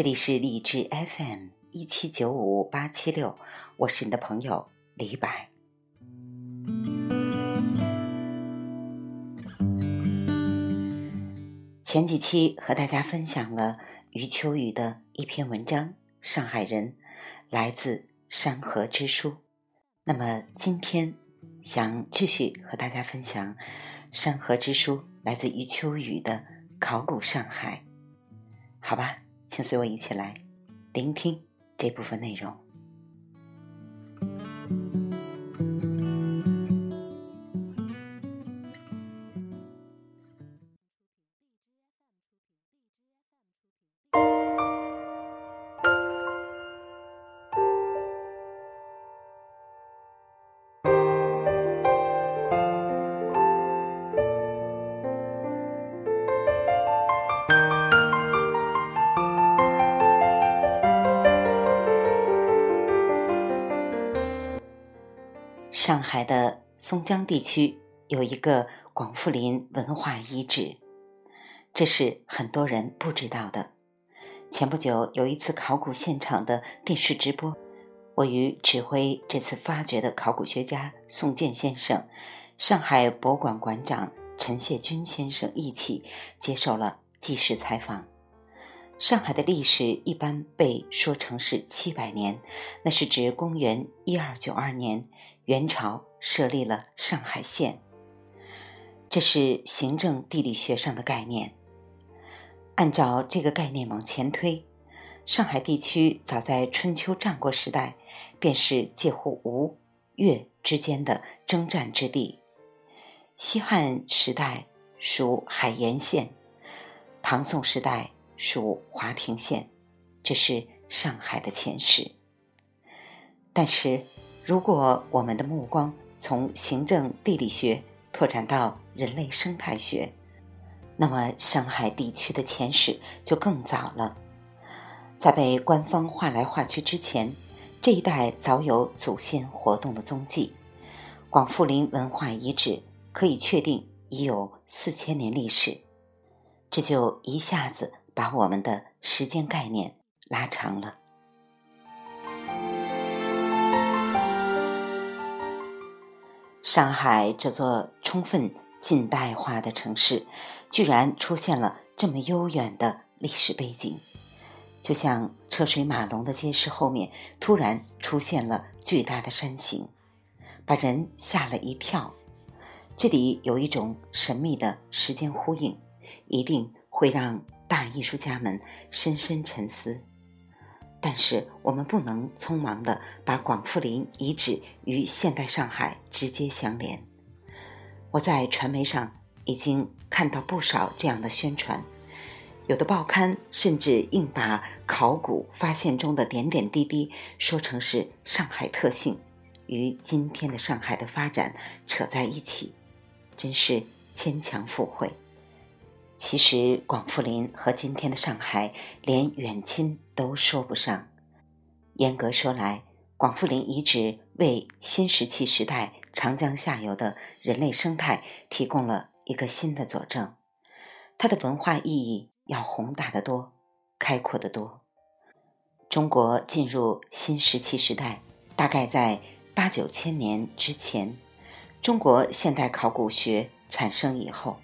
这里是荔枝 FM 一七九五八七六，我是你的朋友李白。前几期和大家分享了余秋雨的一篇文章《上海人》，来自山河之书。那么今天想继续和大家分享《山河之书》，来自余秋雨的《考古上海》。好吧，请随我一起来聆听这部分内容。上海的松江地区有一个广富林文化遗址，这是很多人不知道的。前不久有一次考古现场的电视直播，我与指挥这次发掘的考古学家宋健先生、上海博物馆馆长陈谢军先生一起接受了纪实采访。上海的历史一般被说成是七百年，那是指公元一二九二年。元朝设立了上海县，这是行政地理学上的概念。按照这个概念往前推，上海地区早在春秋战国时代便是介乎吴、越之间的征战之地。西汉时代属海盐县，唐宋时代属华亭县，这是上海的前世。但是。如果我们的目光从行政地理学拓展到人类生态学，那么上海地区的前史就更早了。在被官方划来划去之前，这一带早有祖先活动的踪迹。广富林文化遗址可以确定已有四千年历史，这就一下子把我们的时间概念拉长了。上海这座充分近代化的城市，居然出现了这么悠远的历史背景，就像车水马龙的街市后面突然出现了巨大的山形，把人吓了一跳。这里有一种神秘的时间呼应，一定会让大艺术家们深深沉思。但是我们不能匆忙地把广富林遗址与现代上海直接相连。我在传媒上已经看到不少这样的宣传，有的报刊甚至硬把考古发现中的点点滴滴说成是上海特性，与今天的上海的发展扯在一起，真是牵强附会。其实，广富林和今天的上海连远亲都说不上。严格说来，广富林遗址为新石器时代长江下游的人类生态提供了一个新的佐证。它的文化意义要宏大得多，开阔得多。中国进入新石器时代，大概在八九千年之前，中国现代考古学产生以后。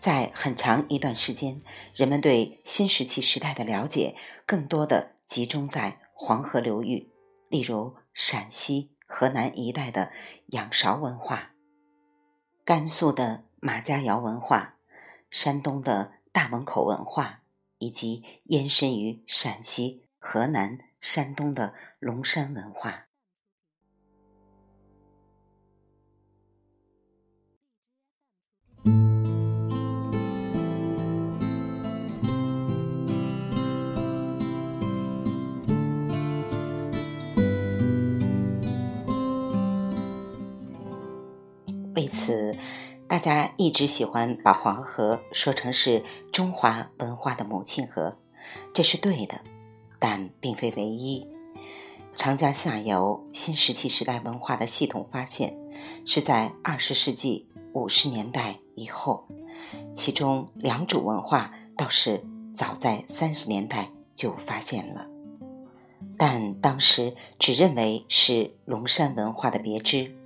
在很长一段时间，人们对新石器时代的了解更多的集中在黄河流域，例如陕西、河南一带的仰韶文化、甘肃的马家窑文化、山东的大汶口文化，以及延伸于陕西、河南、山东的龙山文化。为此，大家一直喜欢把黄河说成是中华文化的母亲河，这是对的，但并非唯一。长江下游新石器时代文化的系统发现是在二十世纪五十年代以后，其中良渚文化倒是早在三十年代就发现了，但当时只认为是龙山文化的别支，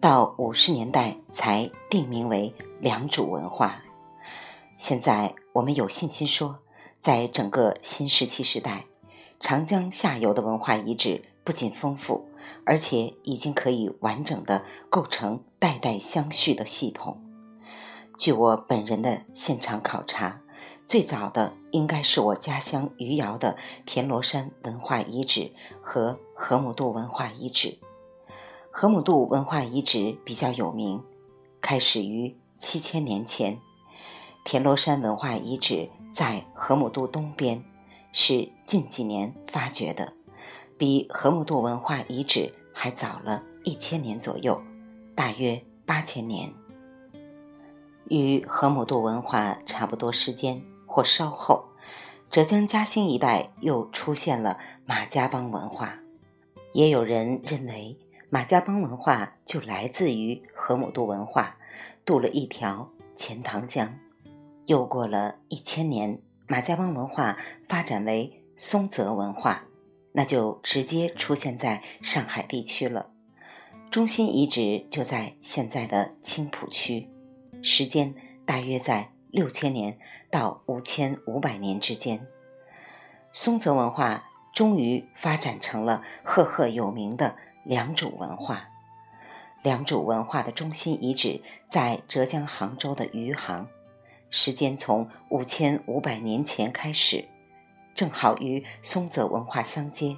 到五十年代才定名为良渚文化。现在我们有信心说，在整个新石器时代，长江下游的文化遗址不仅丰富，而且已经可以完整的构成代代相续的系统。据我本人的现场考察。最早的应该是我家乡余姚的田螺山文化遗址和河姆渡文化遗址。河姆渡文化遗址比较有名，开始于七千年前。田螺山文化遗址在河姆渡东边，是近几年发掘的，比河姆渡文化遗址还早了一千年左右，大约八千年。与河姆渡文化差不多时间。或稍后，浙江嘉兴一带又出现了马家浜文化。也有人认为，马家浜文化就来自于河姆渡文化，渡了一条钱塘江。又过了一千年，马家浜文化发展为松泽文化，那就直接出现在上海地区了。中心遗址就在现在的青浦区，时间大约在。六千年到五千五百年之间，松泽文化终于发展成了赫赫有名的良渚文化。良渚文化的中心遗址在浙江杭州的余杭，时间从五千五百年前开始，正好与松泽文化相接，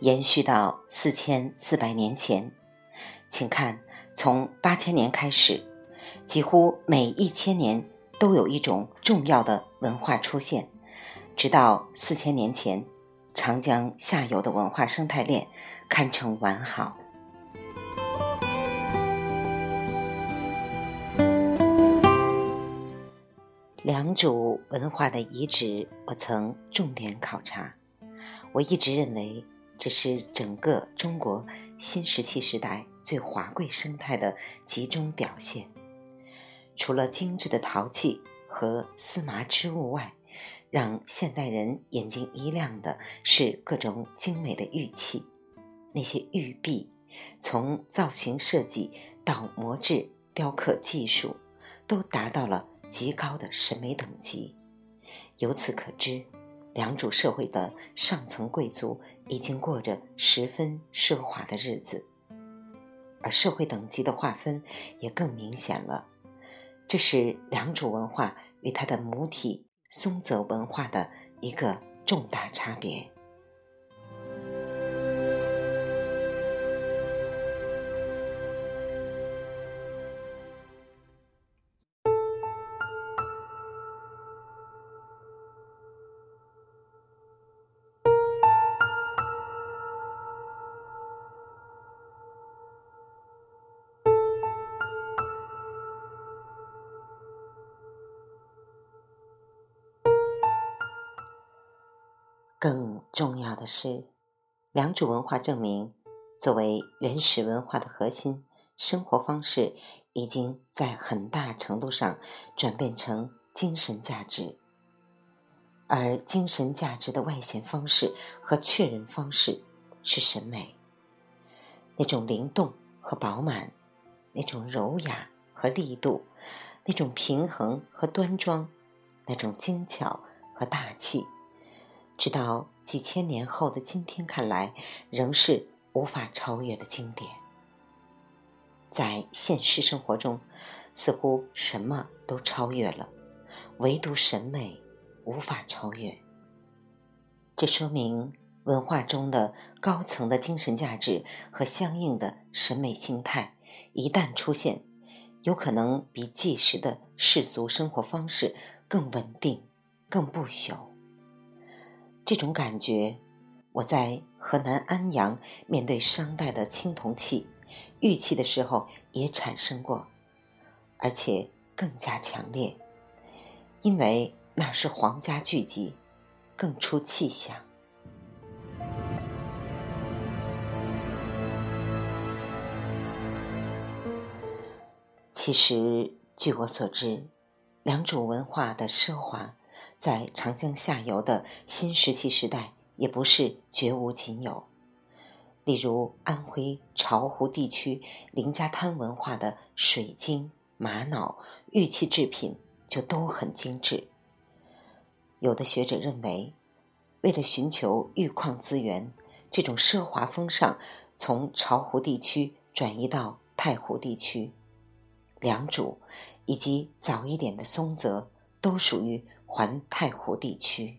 延续到四千四百年前。请看，从八千年开始，几乎每一千年。都有一种重要的文化出现，直到四千年前，长江下游的文化生态链堪称完好。良渚文化的遗址，我曾重点考察。我一直认为，这是整个中国新石器时代最华贵生态的集中表现。除了精致的陶器和丝麻织物外，让现代人眼睛一亮的是各种精美的玉器。那些玉璧，从造型设计到磨制、雕刻技术，都达到了极高的审美等级。由此可知，良渚社会的上层贵族已经过着十分奢华的日子，而社会等级的划分也更明显了。这是良渚文化与它的母体松泽文化的一个重大差别。更重要的是，良渚文化证明，作为原始文化的核心生活方式，已经在很大程度上转变成精神价值。而精神价值的外显方式和确认方式是审美，那种灵动和饱满，那种柔雅和力度，那种平衡和端庄，那种精巧和大气。直到几千年后的今天看来，仍是无法超越的经典。在现实生活中，似乎什么都超越了，唯独审美无法超越。这说明文化中的高层的精神价值和相应的审美心态，一旦出现，有可能比即时的世俗生活方式更稳定、更不朽。这种感觉，我在河南安阳面对商代的青铜器、玉器的时候也产生过，而且更加强烈，因为那是皇家聚集，更出气象。其实，据我所知，良渚文化的奢华。在长江下游的新石器时代也不是绝无仅有。例如，安徽巢湖地区林家滩文化的水晶、玛瑙、玉器制品就都很精致。有的学者认为，为了寻求玉矿资源，这种奢华风尚从巢湖地区转移到太湖地区。良渚以及早一点的松泽都属于环太湖地区。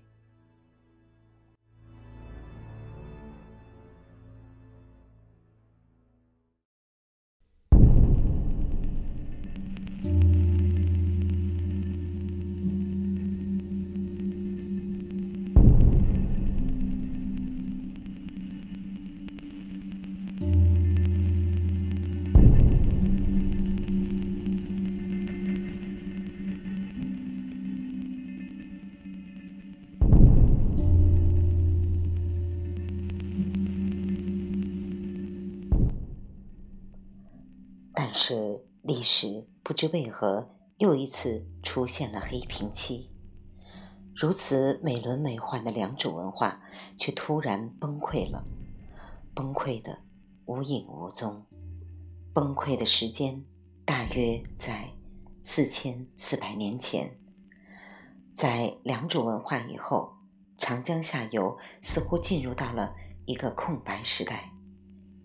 时不知为何又一次出现了黑屏期，如此美轮美奂的良渚文化却突然崩溃了，崩溃的无影无踪，崩溃的时间大约在四千四百年前。在良渚文化以后，长江下游似乎进入到了一个空白时代。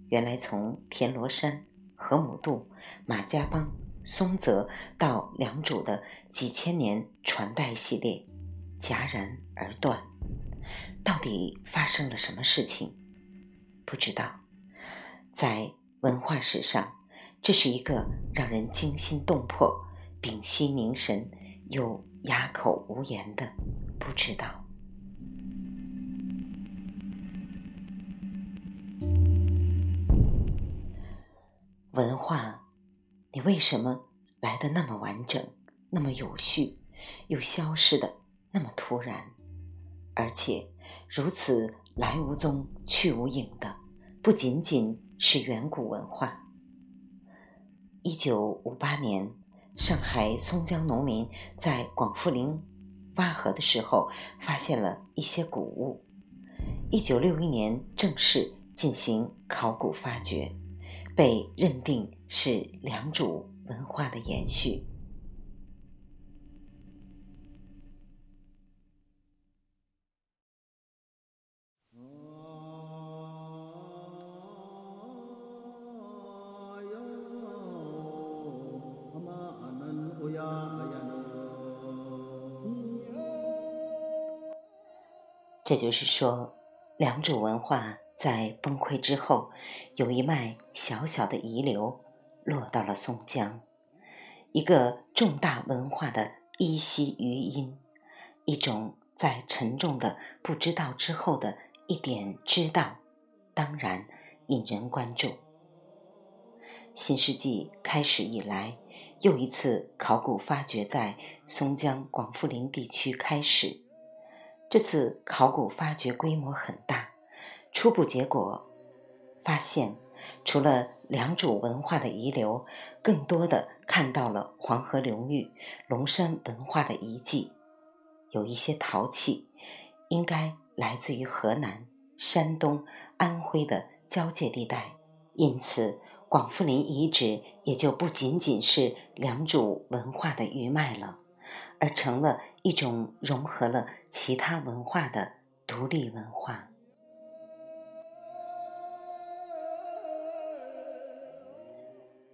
原来从田螺山。河姆渡、马家浜、松泽到良渚的几千年传代系列戛然而断，到底发生了什么事情？不知道。在文化史上，这是一个让人惊心动魄、屏息凝神又哑口无言的不知道。文化，你为什么来的那么完整，那么有序，又消失的那么突然，而且如此来无踪、去无影的，不仅仅是远古文化。一九五八年，上海松江农民在广富林挖河的时候，发现了一些古物。一九六一年，正式进行考古发掘。被认定是良渚文化的延续。这就是说，良渚文化。在崩溃之后，有一脉小小的遗留落到了松江，一个重大文化的依稀余音，一种在沉重的不知道之后的一点知道，当然引人关注。新世纪开始以来，又一次考古发掘在松江广富林地区开始，这次考古发掘规模很大。初步结果发现，除了良渚文化的遗留，更多的看到了黄河流域、龙山文化的遗迹，有一些陶器，应该来自于河南、山东、安徽的交界地带，因此广富林遗址也就不仅仅是良渚文化的余脉了，而成了一种融合了其他文化的独立文化。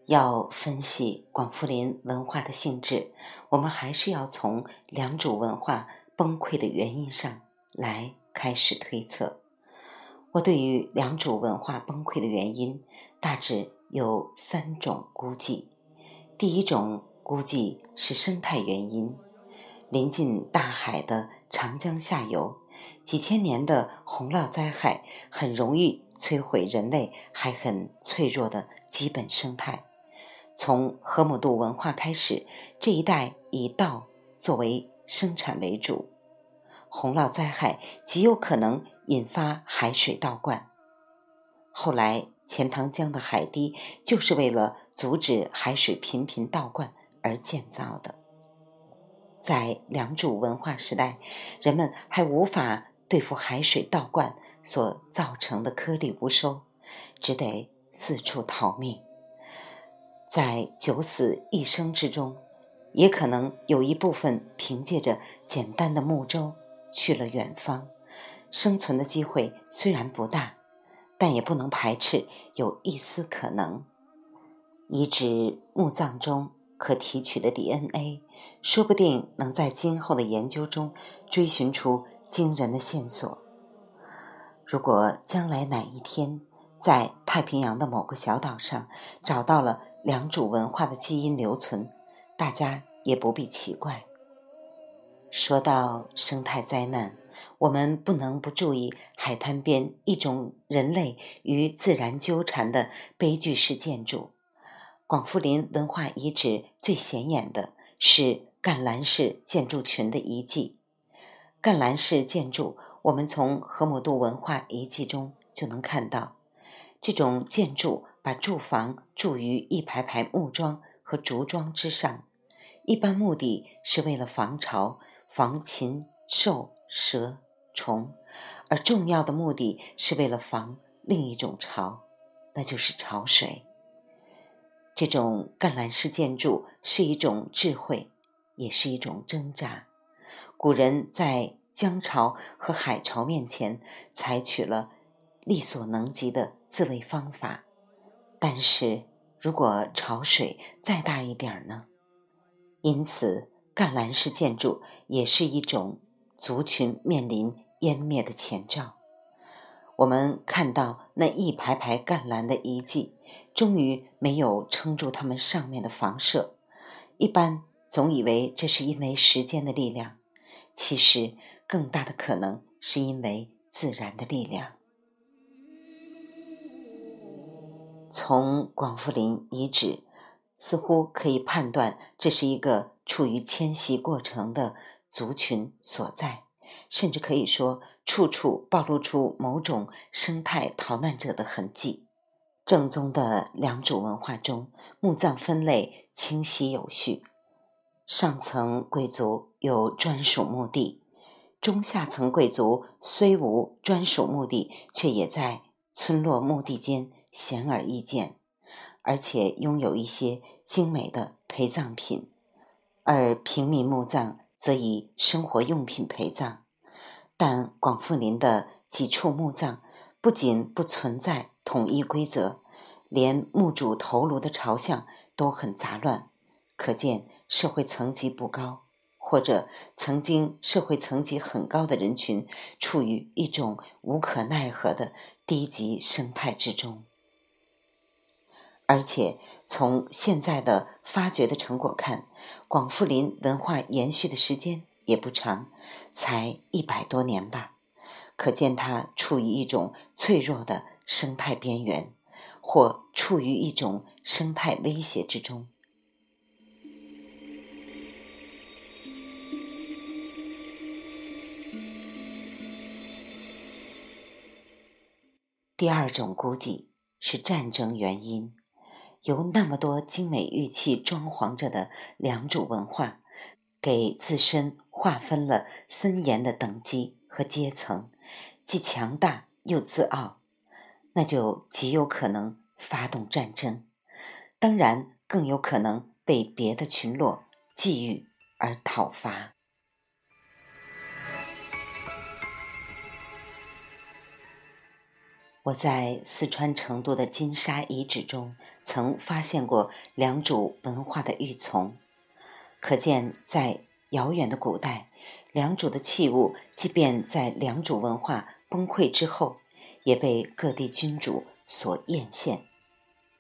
要分析广富林文化的性质，我们还是要从良渚文化崩溃的原因上来开始推测。我对于良渚文化崩溃的原因，大致有三种估计。第一种估计是生态原因，临近大海的长江下游，几千年的洪涝灾害很容易摧毁人类还很脆弱的基本生态。从河姆渡文化开始，这一带以稻作为生产为主，洪涝灾害极有可能引发海水倒灌。后来钱塘江的海堤就是为了阻止海水频频倒灌而建造的。在良渚文化时代，人们还无法对付海水倒灌所造成的颗粒无收，只得四处逃命。在九死一生之中，也可能有一部分凭借着简单的木舟去了远方，生存的机会虽然不大，但也不能排斥有一丝可能。遗址墓葬中。可提取的 DNA，说不定能在今后的研究中追寻出惊人的线索。如果将来哪一天在太平洋的某个小岛上找到了良渚文化的基因留存，大家也不必奇怪。说到生态灾难，我们不能不注意海滩边一种人类与自然纠缠的悲剧式建筑。广富林文化遗址最显眼的是干栏式建筑群的遗迹。干栏式建筑，我们从河姆渡文化遗迹中就能看到。这种建筑把住房筑于一排排木桩和竹桩之上，一般目的是为了防潮、防禽兽、蛇虫，而重要的目的是为了防另一种潮，那就是潮水。这种干栏式建筑是一种智慧，也是一种挣扎。古人在江潮和海潮面前采取了力所能及的自卫方法，但是如果潮水再大一点呢？因此，干栏式建筑也是一种族群面临湮灭的前兆。我们看到那一排排干栏的遗迹，终于没有撑住它们上面的房舍。一般总以为这是因为时间的力量，其实更大的可能是因为自然的力量。从广富林遗址，似乎可以判断这是一个处于迁徙过程的族群所在。甚至可以说，处处暴露出某种生态逃难者的痕迹。正宗的良渚文化中，墓葬分类清晰有序，上层贵族有专属墓地，中下层贵族虽无专属墓地，却也在村落墓地间显而易见，而且拥有一些精美的陪葬品，而平民墓葬。则以生活用品陪葬，但广富林的几处墓葬不仅不存在统一规则，连墓主头颅的朝向都很杂乱，可见社会层级不高，或者曾经社会层级很高的人群处于一种无可奈何的低级生态之中。而且从现在的发掘的成果看，广富林文化延续的时间也不长，才一百多年吧。可见它处于一种脆弱的生态边缘，或处于一种生态威胁之中。第二种估计是战争原因。由那么多精美玉器装潢着的良渚文化，给自身划分了森严的等级和阶层，既强大又自傲，那就极有可能发动战争，当然更有可能被别的群落觊觎而讨伐。我在四川成都的金沙遗址中曾发现过良渚文化的玉琮，可见在遥远的古代，良渚的器物即便在良渚文化崩溃之后，也被各地君主所艳羡。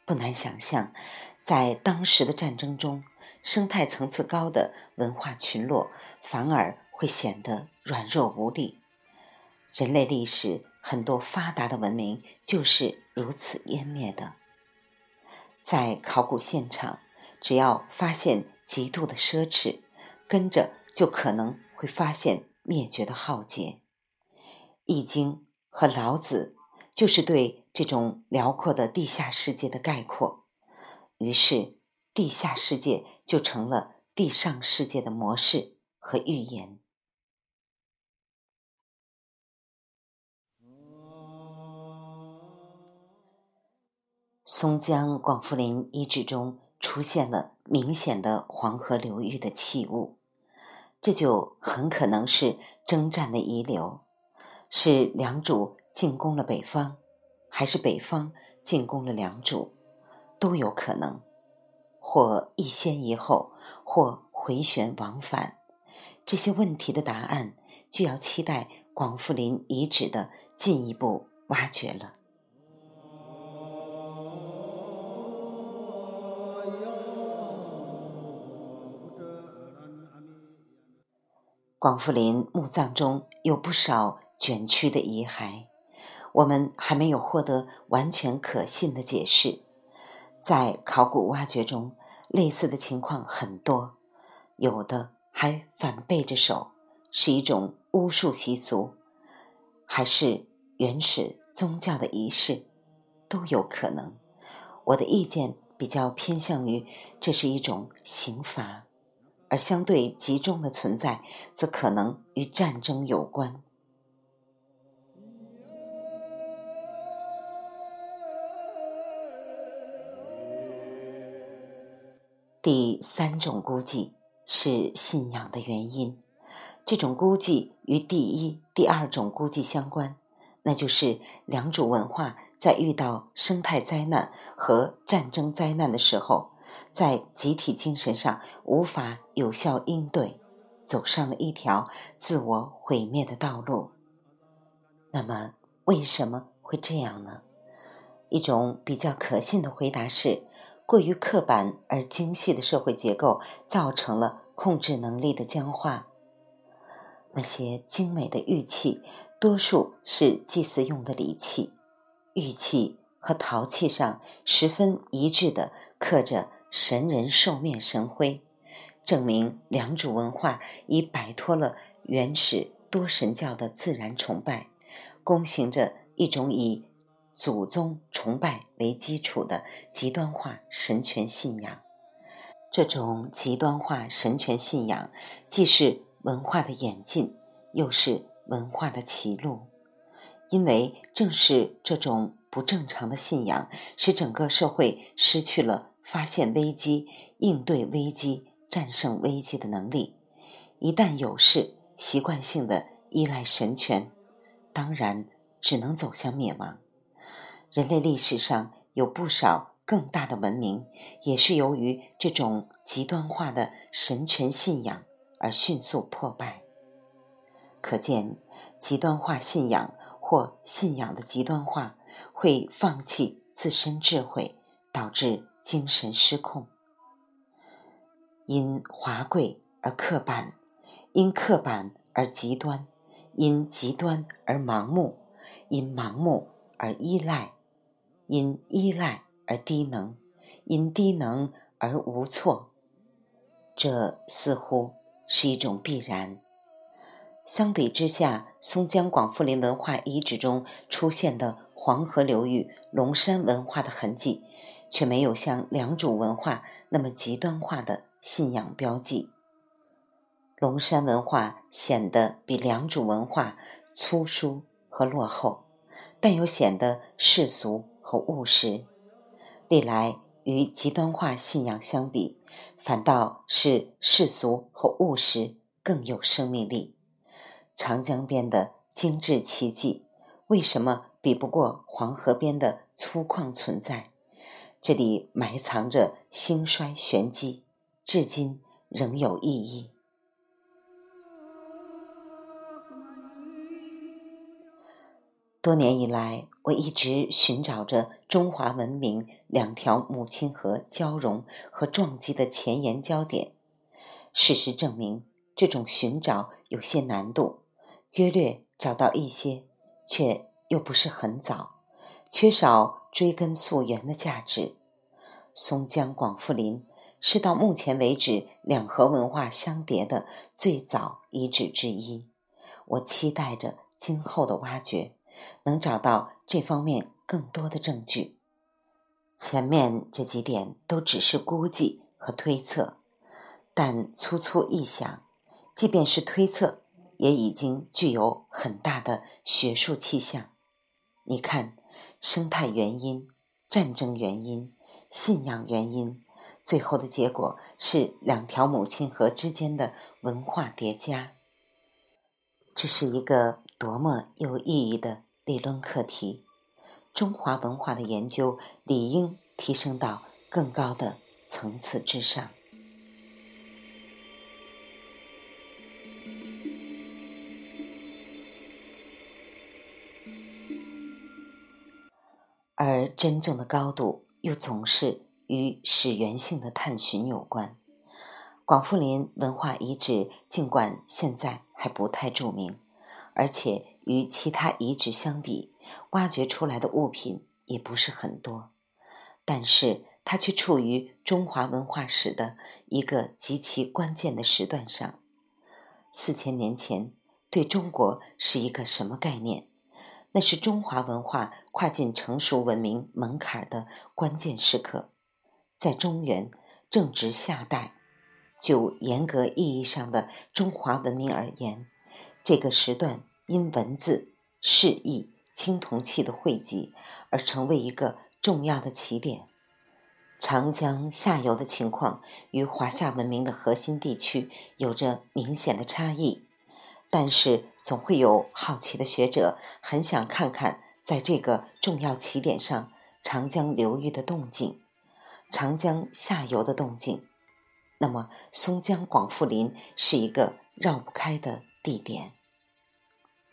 不难想象，在当时的战争中，生态层次高的文化群落反而会显得软弱无力。人类历史。很多发达的文明就是如此湮灭的。在考古现场，只要发现极度的奢侈，跟着就可能会发现灭绝的浩劫。《易经》和老子就是对这种辽阔的地下世界的概括，于是地下世界就成了地上世界的模式和预言。松江广富林遗址中出现了明显的黄河流域的器物，这就很可能是征战的遗留，是良渚进攻了北方，还是北方进攻了良渚，都有可能。或一先一后，或回旋往返，这些问题的答案就要期待广富林遗址的进一步挖掘了。广富林墓葬中有不少卷曲的遗骸，我们还没有获得完全可信的解释。在考古挖掘中，类似的情况很多，有的还反背着手，是一种巫术习俗，还是原始宗教的仪式，都有可能。我的意见比较偏向于这是一种刑罚，而相对集中的存在，则可能与战争有关。第三种估计是信仰的原因，这种估计与第一、第二种估计相关，那就是良渚文化在遇到生态灾难和战争灾难的时候，在集体精神上无法有效应对，走上了一条自我毁灭的道路。那么，为什么会这样呢？一种比较可信的回答是。过于刻板而精细的社会结构造成了控制能力的僵化。那些精美的玉器，多数是祭祀用的礼器，玉器和陶器上十分一致的刻着神人兽面神徽，证明良渚文化已摆脱了原始多神教的自然崇拜，躬行着一种以。祖宗崇拜为基础的极端化神权信仰，这种极端化神权信仰既是文化的演进，又是文化的歧路。因为正是这种不正常的信仰，使整个社会失去了发现危机、应对危机、战胜危机的能力。一旦有事，习惯性的依赖神权，当然只能走向灭亡。人类历史上有不少更大的文明，也是由于这种极端化的神权信仰而迅速破败。可见，极端化信仰或信仰的极端化会放弃自身智慧，导致精神失控。因华贵而刻板，因刻板而极端，因极端而盲目，因盲目而依赖。因依赖而低能，因低能而无措，这似乎是一种必然。相比之下，松江广富林文化遗址中出现的黄河流域龙山文化的痕迹，却没有像良渚文化那么极端化的信仰标记。龙山文化显得比良渚文化粗疏和落后，但又显得世俗。和务实，历来与极端化信仰相比，反倒是世俗和务实更有生命力。长江边的精致奇迹，为什么比不过黄河边的粗犷存在？这里埋藏着兴衰玄机，至今仍有意义。多年以来，我一直寻找着中华文明两条母亲河交融和撞击的前沿焦点。事实证明，这种寻找有些难度。约略找到一些，却又不是很早，缺少追根溯源的价值。松江广富林是到目前为止两河文化相叠的最早遗址之一。我期待着今后的挖掘。能找到这方面更多的证据。前面这几点都只是估计和推测，但粗粗一想，即便是推测，也已经具有很大的学术气象。你看，生态原因、战争原因、信仰原因，最后的结果是两条母亲河之间的文化叠加。这是一个多么有意义的理论课题！中华文化的研究理应提升到更高的层次之上。而真正的高度，又总是与始源性的探寻有关。广富林文化遗址尽管现在还不太著名，而且与其他遗址相比，挖掘出来的物品也不是很多，但是它却处于中华文化史的一个极其关键的时段上。四千年前，对中国是一个什么概念？那是中华文化跨进成熟文明门槛的关键时刻，在中原正值夏代，就严格意义上的中华文明而言，这个时段因文字、释义、青铜器的汇集而成为一个重要的起点。长江下游的情况与华夏文明的核心地区有着明显的差异。但是，总会有好奇的学者很想看看，在这个重要起点上，长江流域的动静，长江下游的动静。那么，松江广富林是一个绕不开的地点，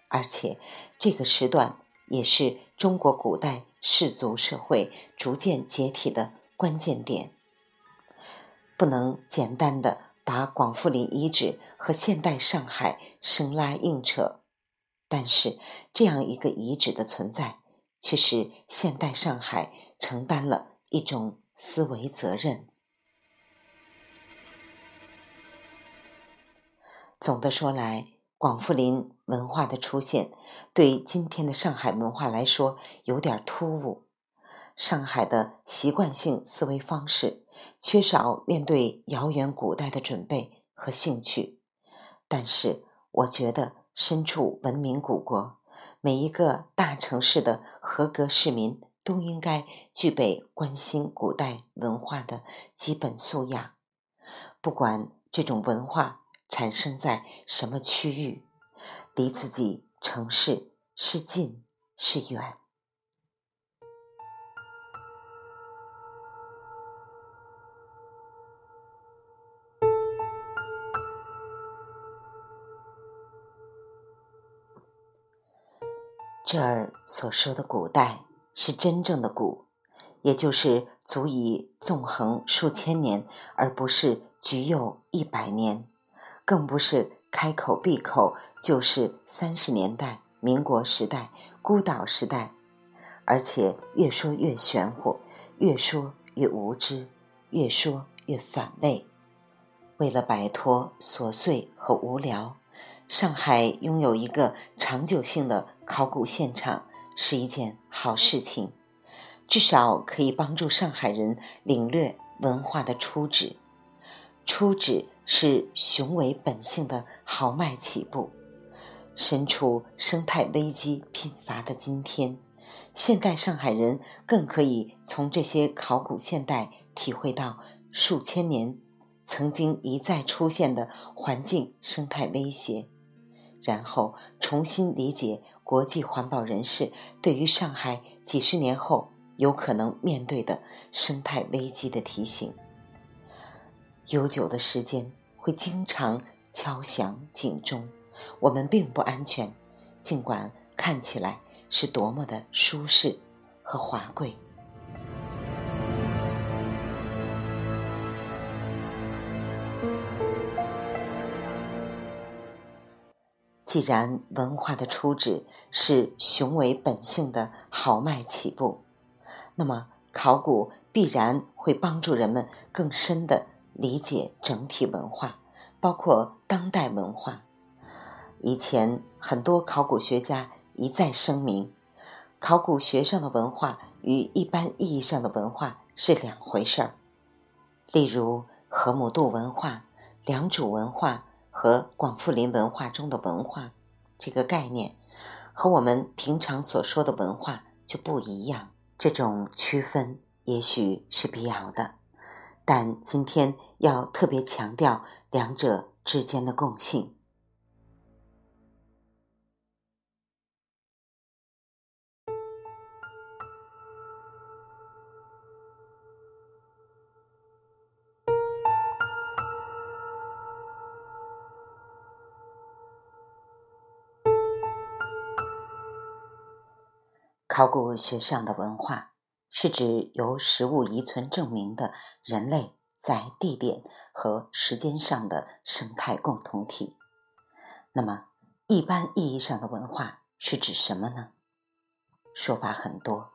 而且这个时段也是中国古代氏族社会逐渐解体的关键点，不能简单的。把广富林遗址和现代上海生拉硬扯，但是这样一个遗址的存在，却是现代上海承担了一种思维责任。总的说来，广富林文化的出现，对今天的上海文化来说有点突兀。上海的习惯性思维方式。缺少面对遥远古代的准备和兴趣，但是我觉得身处文明古国，每一个大城市的合格市民都应该具备关心古代文化的基本素养，不管这种文化产生在什么区域，离自己城市是近是远。这儿所说的古代是真正的古，也就是足以纵横数千年，而不是局有一百年，更不是开口闭口就是三十年代、民国时代、孤岛时代，而且越说越玄乎，越说越无知，越说越反胃。为了摆脱琐碎和无聊。上海拥有一个长久性的考古现场是一件好事情，至少可以帮助上海人领略文化的初旨。初旨是雄伟本性的豪迈起步。身处生态危机频发的今天，现代上海人更可以从这些考古现代体会到数千年曾经一再出现的环境生态威胁。然后重新理解国际环保人士对于上海几十年后有可能面对的生态危机的提醒。悠久的时间会经常敲响警钟，我们并不安全，尽管看起来是多么的舒适和华贵。既然文化的初旨是雄伟本性的豪迈起步，那么考古必然会帮助人们更深的理解整体文化，包括当代文化。以前很多考古学家一再声明，考古学上的文化与一般意义上的文化是两回事儿。例如河姆渡文化、良渚文化。和广富林文化中的文化这个概念，和我们平常所说的文化就不一样。这种区分也许是必要的，但今天要特别强调两者之间的共性。考古学上的文化，是指由实物遗存证明的人类在地点和时间上的生态共同体。那么，一般意义上的文化是指什么呢？说法很多，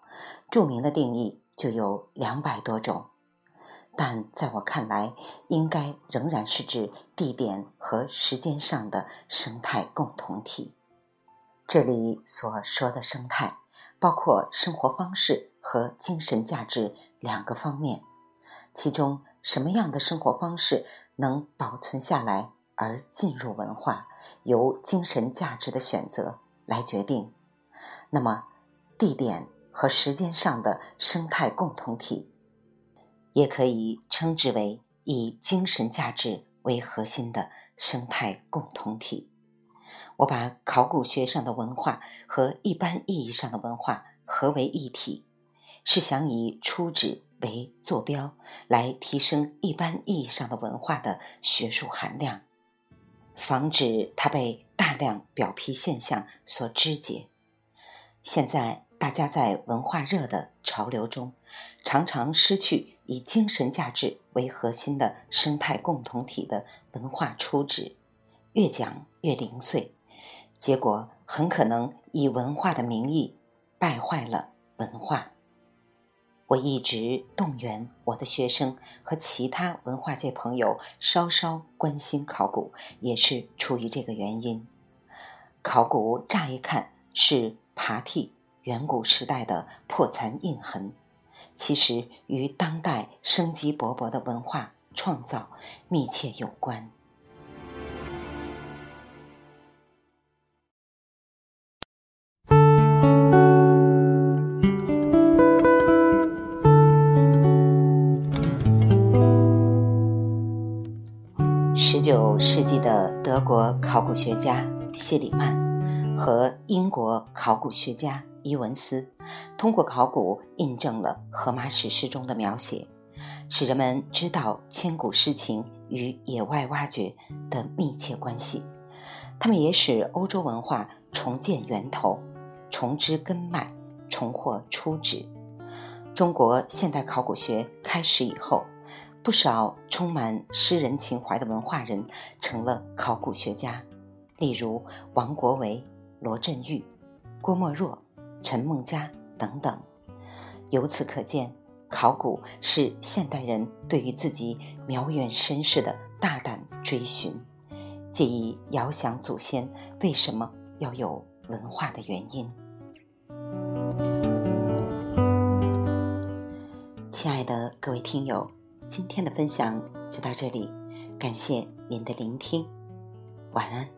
著名的定义就有两百多种。但在我看来，应该仍然是指地点和时间上的生态共同体。这里所说的生态。包括生活方式和精神价值两个方面，其中什么样的生活方式能保存下来而进入文化，由精神价值的选择来决定。那么，地点和时间上的生态共同体，也可以称之为以精神价值为核心的生态共同体。我把考古学上的文化和一般意义上的文化合为一体，是想以初址为坐标，来提升一般意义上的文化的学术含量，防止它被大量表皮现象所肢解。现在大家在文化热的潮流中，常常失去以精神价值为核心的生态共同体的文化初址，越讲越零碎。结果很可能以文化的名义败坏了文化。我一直动员我的学生和其他文化界朋友稍稍关心考古，也是出于这个原因。考古乍一看是爬替远古时代的破残印痕，其实与当代生机勃勃的文化创造密切有关。世纪的德国考古学家谢里曼和英国考古学家伊文斯，通过考古印证了荷马史诗中的描写，使人们知道千古诗情与野外挖掘的密切关系。他们也使欧洲文化重建源头，重知根脉，重获初旨。中国现代考古学开始以后。不少充满诗人情怀的文化人成了考古学家，例如王国维、罗振玉、郭沫若、陈梦家等等。由此可见，考古是现代人对于自己渺远身世的大胆追寻，借以遥想祖先为什么要有文化的原因。亲爱的各位听友。今天的分享就到这里，感谢您的聆听，晚安。